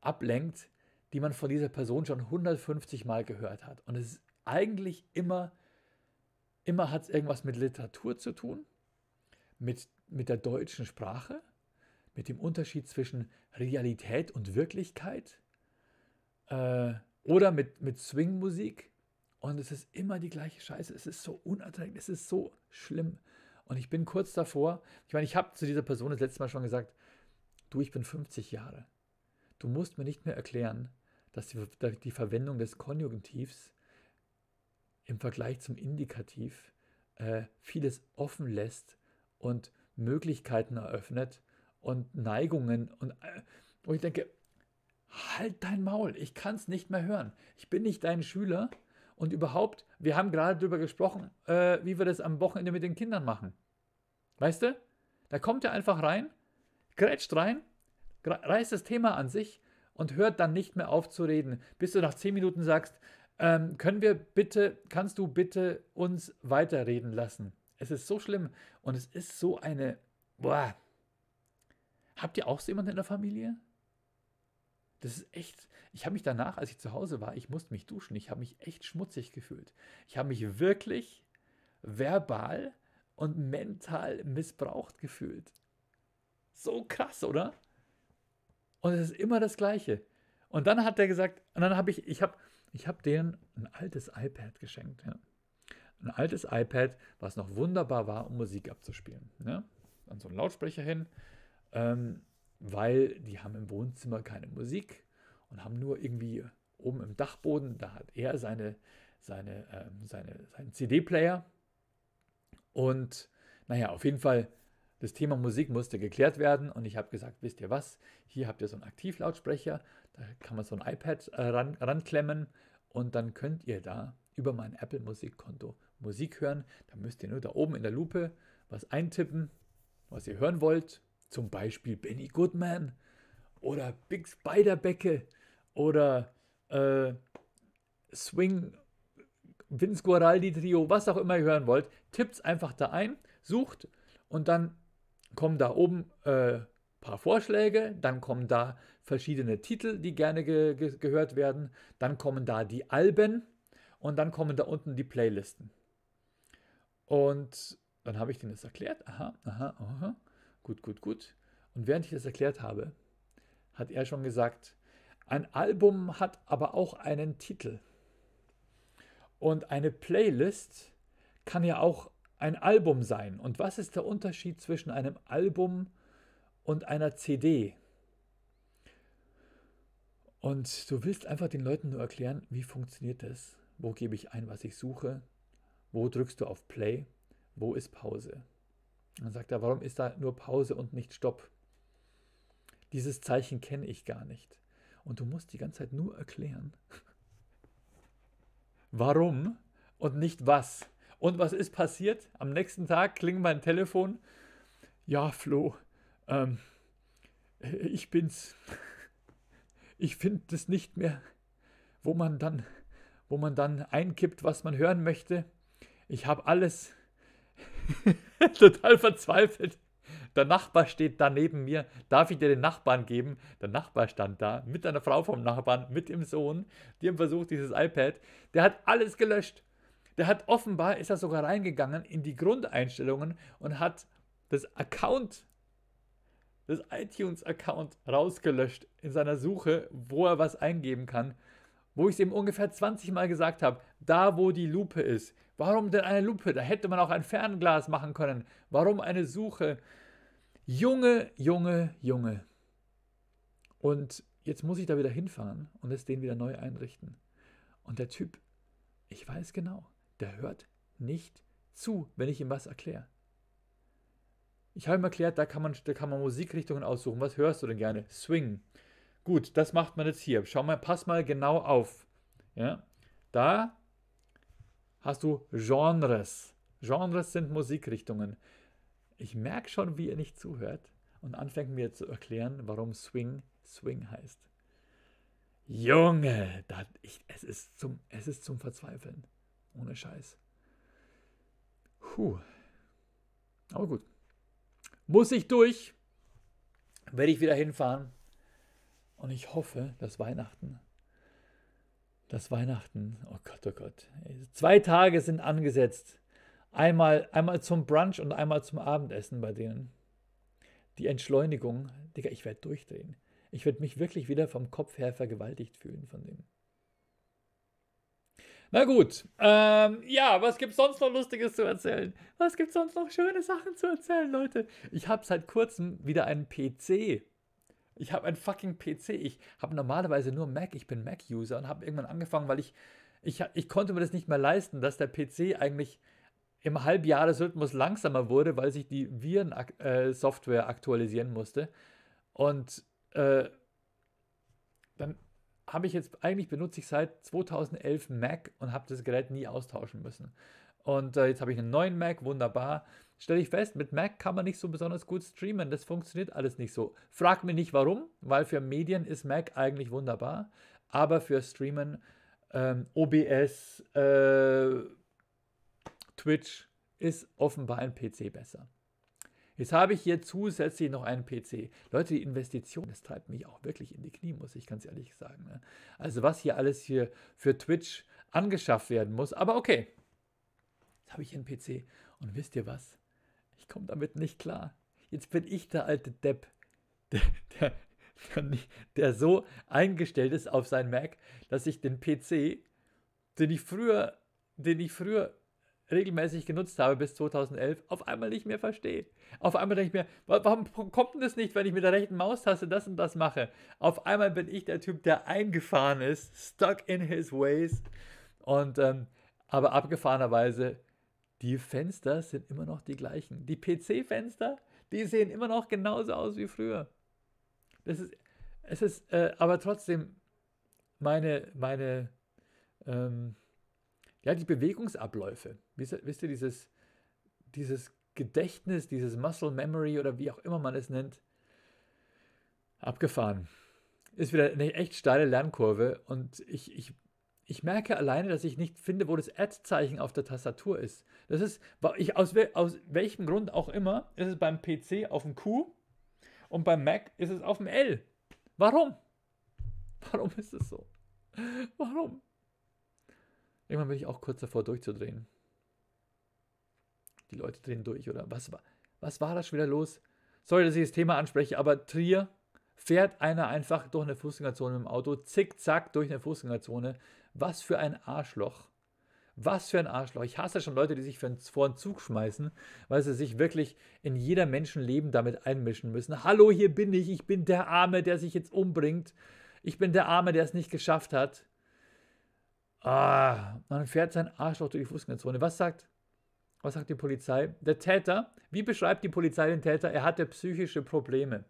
ablenkt, die man von dieser Person schon 150 Mal gehört hat. Und es ist eigentlich immer, immer hat es irgendwas mit Literatur zu tun, mit, mit der deutschen Sprache, mit dem Unterschied zwischen Realität und Wirklichkeit äh, oder mit, mit Swing-Musik. Und es ist immer die gleiche Scheiße. Es ist so unerträglich, es ist so schlimm. Und ich bin kurz davor, ich meine, ich habe zu dieser Person das letzte Mal schon gesagt, du, ich bin 50 Jahre. Du musst mir nicht mehr erklären, dass die, die Verwendung des Konjunktivs im Vergleich zum Indikativ äh, vieles offen lässt und Möglichkeiten eröffnet und Neigungen und äh, wo ich denke, halt dein Maul, ich kann es nicht mehr hören. Ich bin nicht dein Schüler und überhaupt, wir haben gerade darüber gesprochen, äh, wie wir das am Wochenende mit den Kindern machen. Weißt du? Da kommt er einfach rein, grätscht rein, reißt das Thema an sich und hört dann nicht mehr auf zu reden, bis du nach zehn Minuten sagst, ähm, können wir bitte, kannst du bitte uns weiterreden lassen? Es ist so schlimm und es ist so eine, boah. Habt ihr auch so jemanden in der Familie? Das ist echt, ich habe mich danach, als ich zu Hause war, ich musste mich duschen, ich habe mich echt schmutzig gefühlt. Ich habe mich wirklich verbal und mental missbraucht gefühlt. So krass, oder? Und es ist immer das Gleiche. Und dann hat er gesagt, und dann habe ich, ich habe ich hab denen ein altes iPad geschenkt. Ja. Ein altes iPad, was noch wunderbar war, um Musik abzuspielen. Ja. Dann so ein Lautsprecher hin, ähm, weil die haben im Wohnzimmer keine Musik und haben nur irgendwie oben im Dachboden, da hat er seine, seine, ähm, seine, seinen CD-Player. Und naja, auf jeden Fall das Thema Musik musste geklärt werden und ich habe gesagt, wisst ihr was, hier habt ihr so einen Aktivlautsprecher, Da kann man so ein iPad äh, ran, ranklemmen und dann könnt ihr da über mein Apple Musikkonto Musik hören. Da müsst ihr nur da oben in der Lupe was eintippen, was ihr hören wollt. Zum Beispiel Benny Goodman oder Big Spiderbecke oder äh, Swing Vince Guaraldi Trio, was auch immer ihr hören wollt. Tippt einfach da ein, sucht und dann kommen da oben äh, paar Vorschläge, dann kommen da verschiedene Titel, die gerne ge ge gehört werden, dann kommen da die Alben und dann kommen da unten die Playlisten. Und dann habe ich denen das erklärt. Aha, aha, aha. Gut, gut, gut. Und während ich das erklärt habe, hat er schon gesagt, ein Album hat aber auch einen Titel. Und eine Playlist kann ja auch ein Album sein. Und was ist der Unterschied zwischen einem Album und einer CD? Und du willst einfach den Leuten nur erklären, wie funktioniert das? Wo gebe ich ein, was ich suche? Wo drückst du auf Play? Wo ist Pause? Dann sagt er, warum ist da nur Pause und nicht Stopp? Dieses Zeichen kenne ich gar nicht. Und du musst die ganze Zeit nur erklären, warum und nicht was. Und was ist passiert? Am nächsten Tag klingt mein Telefon. Ja, Flo, ähm, ich bin's. Ich finde das nicht mehr, wo man dann, wo man dann einkippt, was man hören möchte. Ich habe alles total verzweifelt. Der Nachbar steht da neben mir. Darf ich dir den Nachbarn geben? Der Nachbar stand da mit einer Frau vom Nachbarn, mit dem Sohn. Die haben versucht, dieses iPad. Der hat alles gelöscht. Der hat offenbar, ist er sogar reingegangen in die Grundeinstellungen und hat das Account, das iTunes-Account rausgelöscht in seiner Suche, wo er was eingeben kann. Wo ich es ihm ungefähr 20 Mal gesagt habe, da wo die Lupe ist. Warum denn eine Lupe? Da hätte man auch ein Fernglas machen können. Warum eine Suche? Junge, Junge, Junge. Und jetzt muss ich da wieder hinfahren und es den wieder neu einrichten. Und der Typ, ich weiß genau, der hört nicht zu, wenn ich ihm was erkläre. Ich habe ihm erklärt, da kann, man, da kann man Musikrichtungen aussuchen. Was hörst du denn gerne? Swing. Gut, das macht man jetzt hier. Schau mal, pass mal genau auf. Ja? Da hast du Genres. Genres sind Musikrichtungen. Ich merke schon, wie er nicht zuhört und anfängt mir zu erklären, warum Swing Swing heißt. Junge, das, ich, es, ist zum, es ist zum Verzweifeln. Ohne Scheiß. Puh. Aber gut. Muss ich durch. Werde ich wieder hinfahren. Und ich hoffe, dass Weihnachten, dass Weihnachten, oh Gott, oh Gott, zwei Tage sind angesetzt. Einmal, einmal zum Brunch und einmal zum Abendessen bei denen. Die Entschleunigung, Digga, ich werde durchdrehen. Ich werde mich wirklich wieder vom Kopf her vergewaltigt fühlen von denen. Na gut, ähm, ja, was gibt's sonst noch Lustiges zu erzählen? Was gibt's sonst noch schöne Sachen zu erzählen, Leute? Ich habe seit kurzem wieder einen PC. Ich habe einen fucking PC. Ich habe normalerweise nur Mac. Ich bin Mac-User und habe irgendwann angefangen, weil ich, ich, ich konnte mir das nicht mehr leisten, dass der PC eigentlich im Halbjahresrhythmus langsamer wurde, weil sich die Viren-Software äh, aktualisieren musste. Und äh, dann habe ich jetzt, eigentlich benutze ich seit 2011 Mac und habe das Gerät nie austauschen müssen. Und äh, jetzt habe ich einen neuen Mac, wunderbar. Stelle ich fest, mit Mac kann man nicht so besonders gut streamen. Das funktioniert alles nicht so. Frag mich nicht warum, weil für Medien ist Mac eigentlich wunderbar. Aber für Streamen, ähm, OBS, äh, Twitch ist offenbar ein PC besser. Jetzt habe ich hier zusätzlich noch einen PC. Leute, die Investition, das treibt mich auch wirklich in die Knie, muss ich ganz ehrlich sagen. Ne? Also was hier alles hier für Twitch angeschafft werden muss. Aber okay, jetzt habe ich einen PC. Und wisst ihr was? Ich komme damit nicht klar. Jetzt bin ich der alte Depp, der, der, der, der so eingestellt ist auf sein Mac, dass ich den PC, den ich früher, den ich früher regelmäßig genutzt habe bis 2011, auf einmal nicht mehr verstehe. Auf einmal denke ich mir, warum kommt denn das nicht, wenn ich mit der rechten Maustaste das und das mache? Auf einmal bin ich der Typ, der eingefahren ist, stuck in his ways. Und, ähm, aber abgefahrenerweise, die Fenster sind immer noch die gleichen. Die PC-Fenster, die sehen immer noch genauso aus wie früher. Das ist, Es ist äh, aber trotzdem meine, meine, ähm, ja, die Bewegungsabläufe. Wisst, wisst ihr, dieses, dieses Gedächtnis, dieses Muscle Memory oder wie auch immer man es nennt, abgefahren. Ist wieder eine echt steile Lernkurve und ich, ich, ich merke alleine, dass ich nicht finde, wo das Add-Zeichen auf der Tastatur ist. Das ist, ich, aus, aus welchem Grund auch immer, ist es beim PC auf dem Q und beim Mac ist es auf dem L. Warum? Warum ist es so? Warum? Irgendwann bin ich auch kurz davor durchzudrehen. Die Leute drehen durch, oder? Was war, was war da schon wieder los? Sorry, dass ich das Thema anspreche, aber Trier fährt einer einfach durch eine Fußgängerzone mit dem Auto, zickzack durch eine Fußgängerzone. Was für ein Arschloch. Was für ein Arschloch. Ich hasse schon Leute, die sich vor einen Zug schmeißen, weil sie sich wirklich in jeder Menschenleben damit einmischen müssen. Hallo, hier bin ich. Ich bin der Arme, der sich jetzt umbringt. Ich bin der Arme, der es nicht geschafft hat. Ah, man fährt sein Arschloch durch die Fußgängerzone. Was sagt, was sagt die Polizei? Der Täter, wie beschreibt die Polizei den Täter? Er hatte psychische Probleme.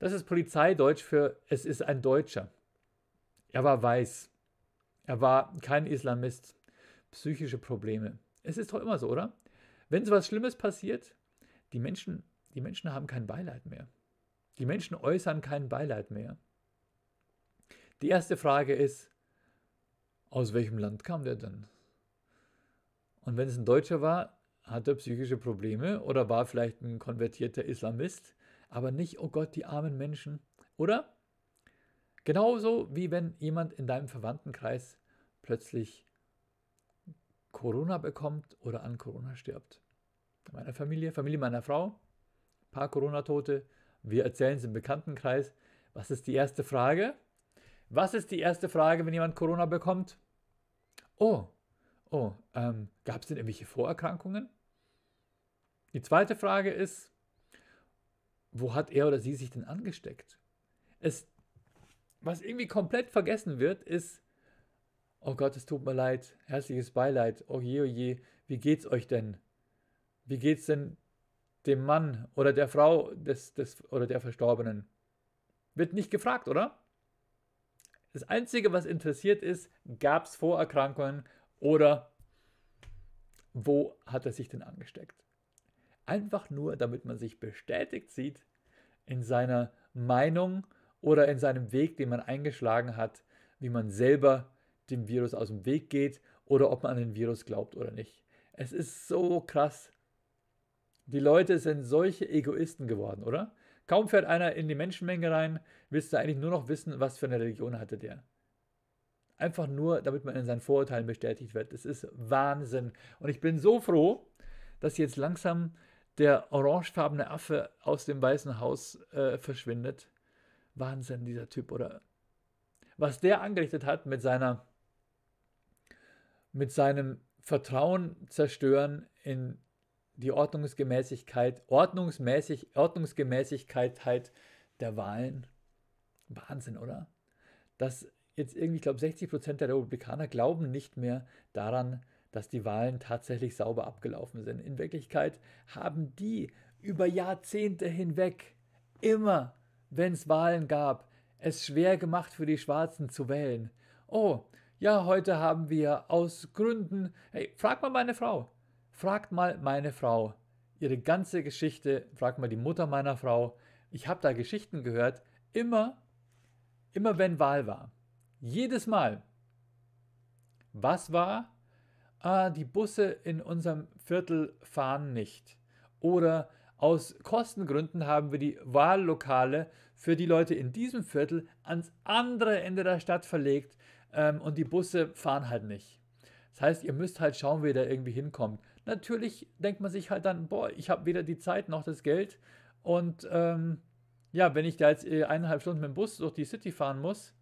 Das ist Polizeideutsch für es ist ein Deutscher. Er war weiß. Er war kein Islamist. Psychische Probleme. Es ist doch immer so, oder? Wenn so was Schlimmes passiert, die Menschen, die Menschen haben kein Beileid mehr. Die Menschen äußern kein Beileid mehr. Die erste Frage ist, aus welchem Land kam der denn? Und wenn es ein Deutscher war, hat er psychische Probleme oder war vielleicht ein konvertierter Islamist, aber nicht, oh Gott, die armen Menschen. Oder? Genauso wie wenn jemand in deinem Verwandtenkreis plötzlich Corona bekommt oder an Corona stirbt. In meiner Familie, Familie meiner Frau, paar Corona-Tote. Wir erzählen es im Bekanntenkreis. Was ist die erste Frage? Was ist die erste Frage, wenn jemand Corona bekommt? Oh, oh, ähm, gab es denn irgendwelche Vorerkrankungen? Die zweite Frage ist, wo hat er oder sie sich denn angesteckt? Es, was irgendwie komplett vergessen wird, ist, oh Gott, es tut mir leid, herzliches Beileid, oh je, oh je, wie geht's euch denn? Wie geht's denn dem Mann oder der Frau des, des oder der Verstorbenen? Wird nicht gefragt, oder? Das Einzige, was interessiert ist, gab es Vorerkrankungen oder wo hat er sich denn angesteckt? Einfach nur, damit man sich bestätigt sieht in seiner Meinung oder in seinem Weg, den man eingeschlagen hat, wie man selber dem Virus aus dem Weg geht oder ob man an den Virus glaubt oder nicht. Es ist so krass. Die Leute sind solche Egoisten geworden, oder? Kaum fährt einer in die Menschenmenge rein, willst du eigentlich nur noch wissen, was für eine Religion hatte der. Einfach nur, damit man in seinen Vorurteilen bestätigt wird. Das ist Wahnsinn. Und ich bin so froh, dass jetzt langsam der orangefarbene Affe aus dem Weißen Haus äh, verschwindet. Wahnsinn, dieser Typ, oder? Was der angerichtet hat mit seiner, mit seinem Vertrauen zerstören in die Ordnungsgemäßigkeit, Ordnungsmäßig, Ordnungsgemäßigkeit halt der Wahlen. Wahnsinn, oder? Dass jetzt irgendwie, ich glaube, 60 Prozent der Republikaner glauben nicht mehr daran, dass die Wahlen tatsächlich sauber abgelaufen sind. In Wirklichkeit haben die über Jahrzehnte hinweg immer, wenn es Wahlen gab, es schwer gemacht für die Schwarzen zu wählen. Oh, ja, heute haben wir aus Gründen, hey, frag mal meine Frau, Fragt mal meine Frau, ihre ganze Geschichte, fragt mal die Mutter meiner Frau. Ich habe da Geschichten gehört, immer, immer wenn Wahl war. Jedes Mal. Was war? Ah, die Busse in unserem Viertel fahren nicht. Oder aus Kostengründen haben wir die Wahllokale für die Leute in diesem Viertel ans andere Ende der Stadt verlegt ähm, und die Busse fahren halt nicht. Das heißt, ihr müsst halt schauen, wie ihr da irgendwie hinkommt. Natürlich denkt man sich halt dann, boah, ich habe weder die Zeit noch das Geld. Und ähm, ja, wenn ich da jetzt äh, eineinhalb Stunden mit dem Bus durch die City fahren muss,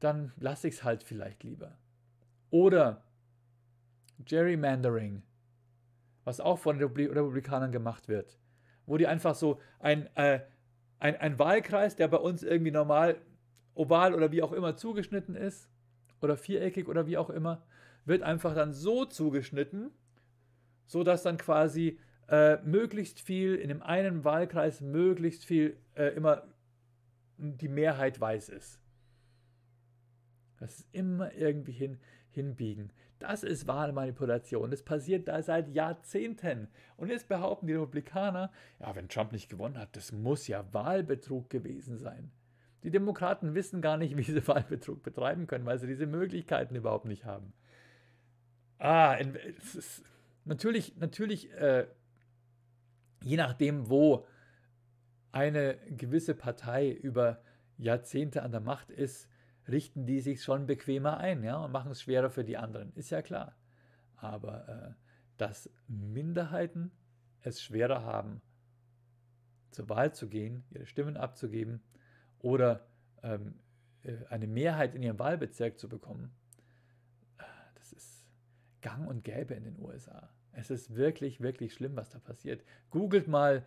dann lasse ich es halt vielleicht lieber. Oder Gerrymandering, was auch von den Republikanern gemacht wird, wo die einfach so ein, äh, ein, ein Wahlkreis, der bei uns irgendwie normal oval oder wie auch immer zugeschnitten ist, oder viereckig oder wie auch immer, wird einfach dann so zugeschnitten, so dass dann quasi äh, möglichst viel in dem einen Wahlkreis möglichst viel äh, immer die Mehrheit weiß ist. Das ist immer irgendwie hin, hinbiegen. Das ist Wahlmanipulation. Das passiert da seit Jahrzehnten. Und jetzt behaupten die Republikaner, ja, wenn Trump nicht gewonnen hat, das muss ja Wahlbetrug gewesen sein. Die Demokraten wissen gar nicht, wie sie Wahlbetrug betreiben können, weil sie diese Möglichkeiten überhaupt nicht haben. Ah, ist, natürlich, natürlich, äh, je nachdem, wo eine gewisse Partei über Jahrzehnte an der Macht ist, richten die sich schon bequemer ein ja, und machen es schwerer für die anderen. Ist ja klar. Aber äh, dass Minderheiten es schwerer haben, zur Wahl zu gehen, ihre Stimmen abzugeben oder ähm, äh, eine Mehrheit in ihrem Wahlbezirk zu bekommen, gang und gäbe in den USA. Es ist wirklich, wirklich schlimm, was da passiert. Googelt mal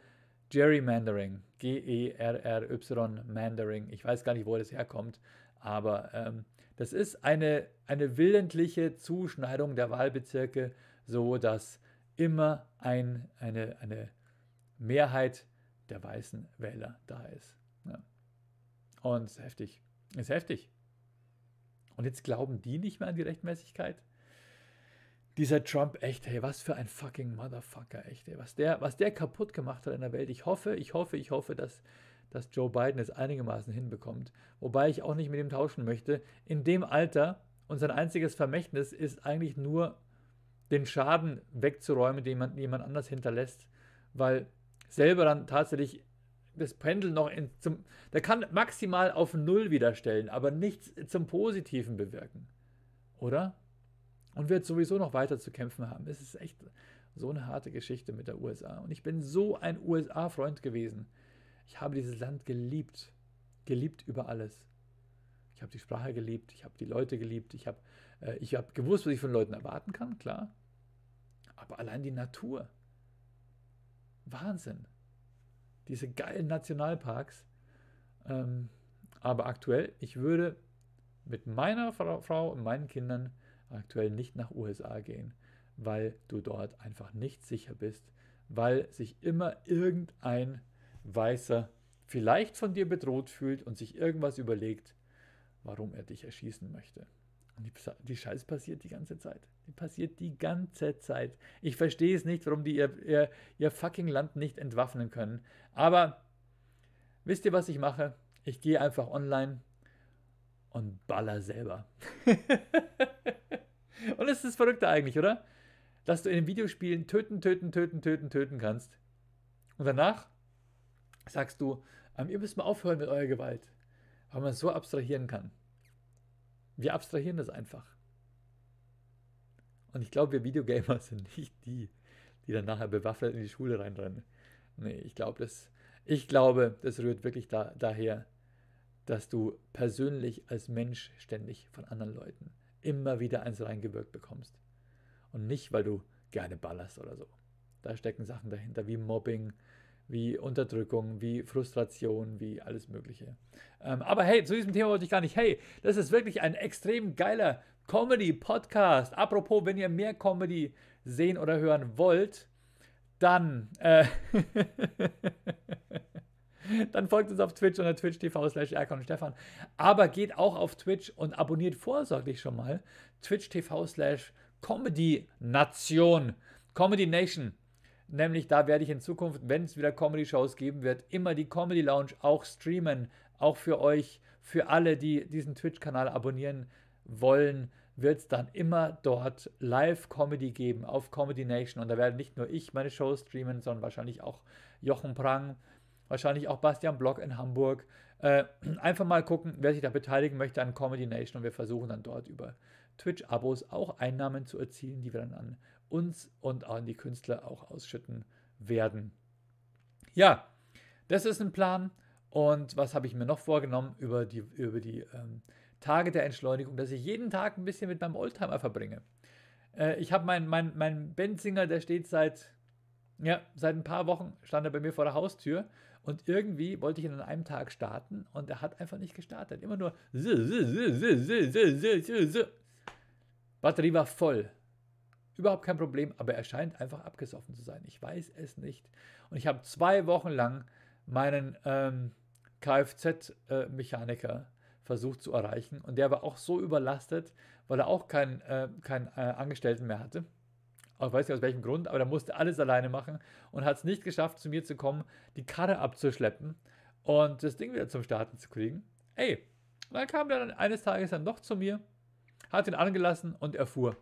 Gerrymandering, G-E-R-R-Y, Mandering. Ich weiß gar nicht, wo das herkommt, aber ähm, das ist eine, eine willentliche Zuschneidung der Wahlbezirke, so dass immer ein, eine, eine Mehrheit der weißen Wähler da ist. Ja. Und es ist heftig. Ist heftig. Und jetzt glauben die nicht mehr an die Rechtmäßigkeit? Dieser Trump, echt, hey, was für ein fucking Motherfucker, echt, ey. Was der, was der kaputt gemacht hat in der Welt. Ich hoffe, ich hoffe, ich hoffe, dass, dass Joe Biden es einigermaßen hinbekommt. Wobei ich auch nicht mit ihm tauschen möchte. In dem Alter und sein einziges Vermächtnis ist eigentlich nur den Schaden wegzuräumen, den man jemand anders hinterlässt, weil selber dann tatsächlich das Pendel noch in, zum, der kann maximal auf Null wiederstellen, aber nichts zum Positiven bewirken. Oder? Und wird sowieso noch weiter zu kämpfen haben. Es ist echt so eine harte Geschichte mit der USA. Und ich bin so ein USA-Freund gewesen. Ich habe dieses Land geliebt. Geliebt über alles. Ich habe die Sprache geliebt, ich habe die Leute geliebt, ich habe äh, hab gewusst, was ich von Leuten erwarten kann, klar. Aber allein die Natur. Wahnsinn. Diese geilen Nationalparks. Ähm, aber aktuell, ich würde mit meiner Frau und meinen Kindern aktuell nicht nach USA gehen, weil du dort einfach nicht sicher bist, weil sich immer irgendein Weißer vielleicht von dir bedroht fühlt und sich irgendwas überlegt, warum er dich erschießen möchte. Und die, die Scheiß passiert die ganze Zeit. Die passiert die ganze Zeit. Ich verstehe es nicht, warum die ihr, ihr, ihr fucking Land nicht entwaffnen können. Aber wisst ihr, was ich mache? Ich gehe einfach online und baller selber. Und das ist das Verrückte eigentlich, oder? Dass du in den Videospielen töten, töten, töten, töten, töten kannst. Und danach sagst du, ähm, ihr müsst mal aufhören mit eurer Gewalt. Weil man so abstrahieren kann. Wir abstrahieren das einfach. Und ich glaube, wir Videogamer sind nicht die, die dann nachher bewaffnet in die Schule reinrennen. Nee, ich glaube, das, ich glaube, das rührt wirklich da, daher, dass du persönlich als Mensch ständig von anderen Leuten immer wieder eins reingewirkt bekommst. Und nicht, weil du gerne ballerst oder so. Da stecken Sachen dahinter, wie Mobbing, wie Unterdrückung, wie Frustration, wie alles Mögliche. Ähm, aber hey, zu diesem Thema wollte ich gar nicht. Hey, das ist wirklich ein extrem geiler Comedy-Podcast. Apropos, wenn ihr mehr Comedy sehen oder hören wollt, dann äh, dann folgt uns auf Twitch unter twitch.tv slash Erkan und Stefan. Aber geht auch auf Twitch und abonniert vorsorglich schon mal twitch.tv slash Comedy Nation. Comedy Nation. Nämlich da werde ich in Zukunft, wenn es wieder Comedy-Shows geben wird, immer die Comedy Lounge auch streamen. Auch für euch, für alle, die diesen Twitch-Kanal abonnieren wollen, wird es dann immer dort Live-Comedy geben auf Comedy Nation. Und da werde nicht nur ich meine Shows streamen, sondern wahrscheinlich auch Jochen Prang, wahrscheinlich auch Bastian Block in Hamburg. Äh, einfach mal gucken, wer sich da beteiligen möchte an Comedy Nation und wir versuchen dann dort über Twitch-Abos auch Einnahmen zu erzielen, die wir dann an uns und an die Künstler auch ausschütten werden. Ja, das ist ein Plan. Und was habe ich mir noch vorgenommen über die, über die ähm, Tage der Entschleunigung, dass ich jeden Tag ein bisschen mit meinem Oldtimer verbringe. Äh, ich habe meinen mein, mein Benzinger, der steht seit, ja, seit ein paar Wochen, stand er bei mir vor der Haustür und irgendwie wollte ich ihn an einem Tag starten und er hat einfach nicht gestartet. Immer nur. Batterie war voll. Überhaupt kein Problem, aber er scheint einfach abgesoffen zu sein. Ich weiß es nicht. Und ich habe zwei Wochen lang meinen ähm, Kfz-Mechaniker versucht zu erreichen. Und der war auch so überlastet, weil er auch keinen äh, kein, äh, Angestellten mehr hatte. Ich weiß nicht aus welchem Grund, aber er musste alles alleine machen und hat es nicht geschafft, zu mir zu kommen, die Karre abzuschleppen und das Ding wieder zum Starten zu kriegen. Ey, dann kam er dann eines Tages dann doch zu mir, hat ihn angelassen und er fuhr.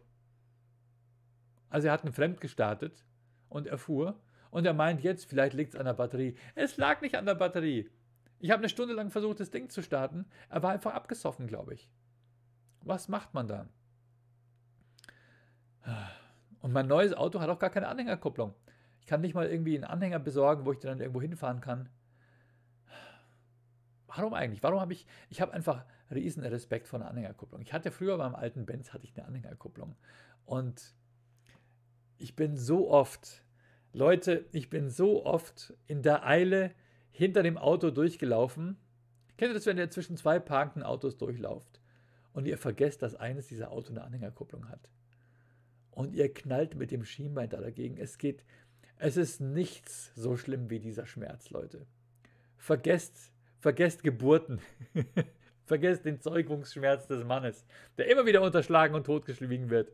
Also er hat einen Fremd gestartet und er fuhr. Und er meint jetzt, vielleicht liegt es an der Batterie. Es lag nicht an der Batterie. Ich habe eine Stunde lang versucht, das Ding zu starten. Er war einfach abgesoffen, glaube ich. Was macht man da? Und mein neues Auto hat auch gar keine Anhängerkupplung. Ich kann nicht mal irgendwie einen Anhänger besorgen, wo ich dann irgendwo hinfahren kann. Warum eigentlich? Warum habe ich, ich habe einfach riesen Respekt vor einer Anhängerkupplung. Ich hatte früher beim alten Benz hatte ich eine Anhängerkupplung und ich bin so oft, Leute, ich bin so oft in der Eile hinter dem Auto durchgelaufen. Kennt ihr das, wenn ihr zwischen zwei parkenden Autos durchlauft und ihr vergesst, dass eines dieser Autos eine Anhängerkupplung hat? Und ihr knallt mit dem Schienbein da dagegen. Es geht, es ist nichts so schlimm wie dieser Schmerz, Leute. Vergesst Vergesst Geburten. Vergesst den Zeugungsschmerz des Mannes, der immer wieder unterschlagen und totgeschwiegen wird.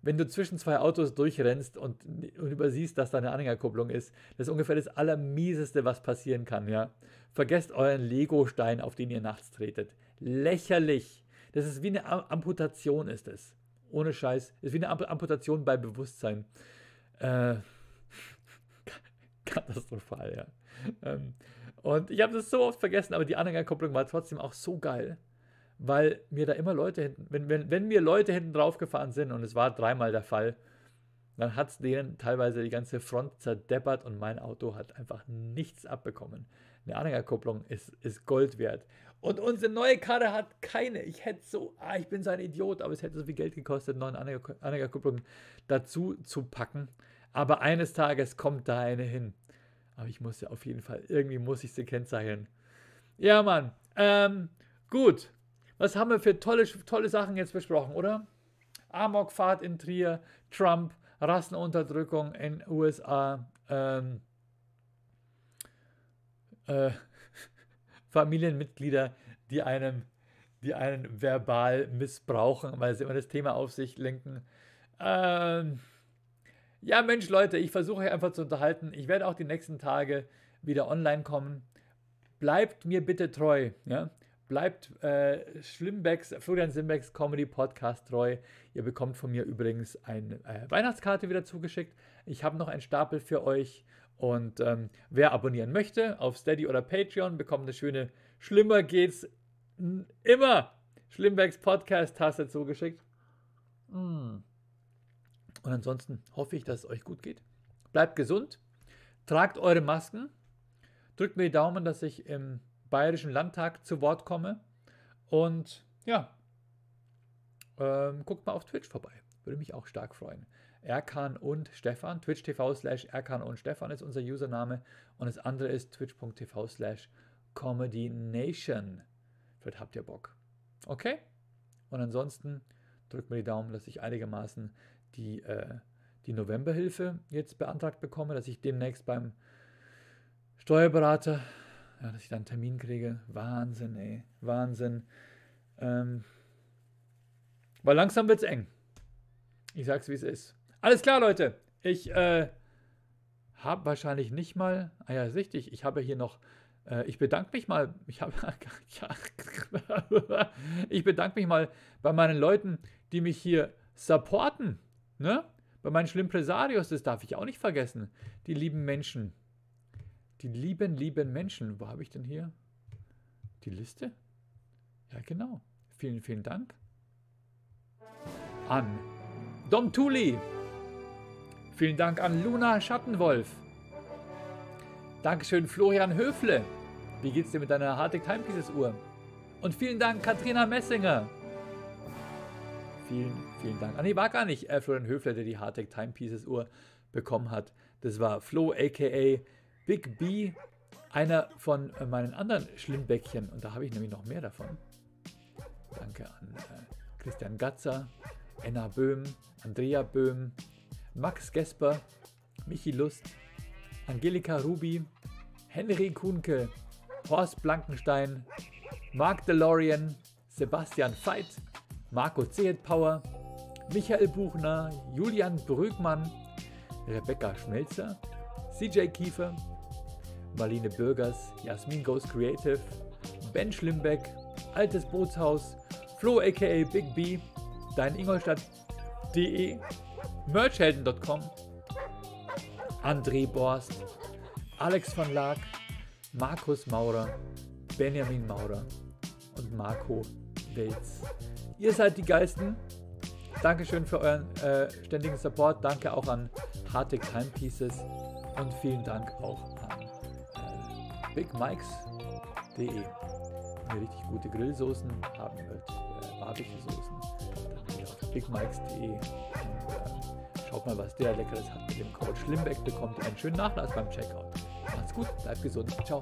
Wenn du zwischen zwei Autos durchrennst und, und übersiehst, dass da eine Anhängerkupplung ist, das ist ungefähr das Allermieseste, was passieren kann. Ja? Vergesst euren Lego-Stein, auf den ihr nachts tretet. Lächerlich. Das ist wie eine Amputation, ist es. Ohne Scheiß. Ist wie eine Amputation bei Bewusstsein. Äh, katastrophal, ja. Ähm, und ich habe das so oft vergessen, aber die Anhängerkupplung war trotzdem auch so geil, weil mir da immer Leute hinten, wenn, wenn, wenn mir Leute hinten drauf gefahren sind, und es war dreimal der Fall, dann hat es denen teilweise die ganze Front zerdeppert und mein Auto hat einfach nichts abbekommen. Eine Anhängerkupplung ist, ist Gold wert. Und unsere neue Karre hat keine. Ich hätte so, ah, ich bin so ein Idiot, aber es hätte so viel Geld gekostet, neue Anhängerkupplung dazu zu packen. Aber eines Tages kommt da eine hin. Aber ich muss ja auf jeden Fall, irgendwie muss ich sie kennzeichnen. Ja, Mann. Ähm, gut. Was haben wir für tolle, tolle Sachen jetzt besprochen, oder? Amokfahrt in Trier, Trump, Rassenunterdrückung in USA, ähm, äh, Familienmitglieder, die einem, die einen verbal missbrauchen, weil sie immer das Thema auf sich lenken. Ähm, ja, Mensch, Leute, ich versuche euch einfach zu unterhalten. Ich werde auch die nächsten Tage wieder online kommen. Bleibt mir bitte treu. Ja? Bleibt äh, Schlimmbecks, Florian Simbecks Comedy Podcast treu. Ihr bekommt von mir übrigens eine äh, Weihnachtskarte wieder zugeschickt. Ich habe noch einen Stapel für euch. Und ähm, wer abonnieren möchte auf Steady oder Patreon, bekommt eine schöne Schlimmer geht's immer Schlimmbecks Podcast-Tasse zugeschickt. Mm. Und ansonsten hoffe ich, dass es euch gut geht. Bleibt gesund, tragt eure Masken, drückt mir die Daumen, dass ich im Bayerischen Landtag zu Wort komme. Und ja, ähm, guckt mal auf Twitch vorbei. Würde mich auch stark freuen. Erkan und Stefan. Twitch TV slash Erkan und Stefan ist unser Username. Und das andere ist twitch.tv slash Comedy Nation. Vielleicht habt ihr Bock. Okay? Und ansonsten drückt mir die Daumen, dass ich einigermaßen die, äh, die Novemberhilfe jetzt beantragt bekomme, dass ich demnächst beim Steuerberater, ja, dass ich dann einen Termin kriege. Wahnsinn, ey. Wahnsinn. Ähm, weil langsam wird es eng. Ich sag's, wie es ist. Alles klar, Leute. Ich äh, habe wahrscheinlich nicht mal. Ah ja, ist richtig. Ich habe hier noch. Äh, ich bedanke mich mal. Ich habe. ich bedanke mich mal bei meinen Leuten, die mich hier supporten. Ne? Bei meinen Schlimmpresarios, das darf ich auch nicht vergessen. Die lieben Menschen. Die lieben, lieben Menschen. Wo habe ich denn hier die Liste? Ja, genau. Vielen, vielen Dank. An Dom Tuli. Vielen Dank an Luna Schattenwolf. Dankeschön Florian Höfle. Wie geht's dir mit deiner Hartig Timepieces Uhr? Und vielen Dank Katrina Messinger. Vielen, vielen Dank. Ah, nee, war gar nicht äh, Florian Höfler, der die Hardtech Timepieces Uhr bekommen hat. Das war Flo, aka Big B, einer von äh, meinen anderen Schlimmbäckchen. Und da habe ich nämlich noch mehr davon. Danke an äh, Christian Gatzer, Enna Böhm, Andrea Böhm, Max Gesper, Michi Lust, Angelika Rubi, Henry Kuhnke, Horst Blankenstein, Mark DeLorean, Sebastian Veit, Marco Zehet Power, Michael Buchner, Julian Brügmann, Rebecca Schmelzer, CJ Kiefer, Marlene Bürgers, Jasmin Goes Creative, Ben Schlimbeck, Altes Bootshaus, Flo aka Big B, Dein Ingolstadt.de, Merchhelden.com, André Borst, Alex van Laak, Markus Maurer, Benjamin Maurer und Marco Welz. Ihr seid die Geisten. Dankeschön für euren äh, ständigen Support. Danke auch an Harte Timepieces und vielen Dank auch an äh, BigMikes.de. Ihr richtig gute Grillsoßen haben wollt, äh, Barbecue-Soßen, dann geht auf BigMikes.de und äh, schaut mal, was der Leckeres hat. Mit dem Code Schlimbeck bekommt einen schönen Nachlass beim Checkout. Macht's gut, bleibt gesund. Ciao.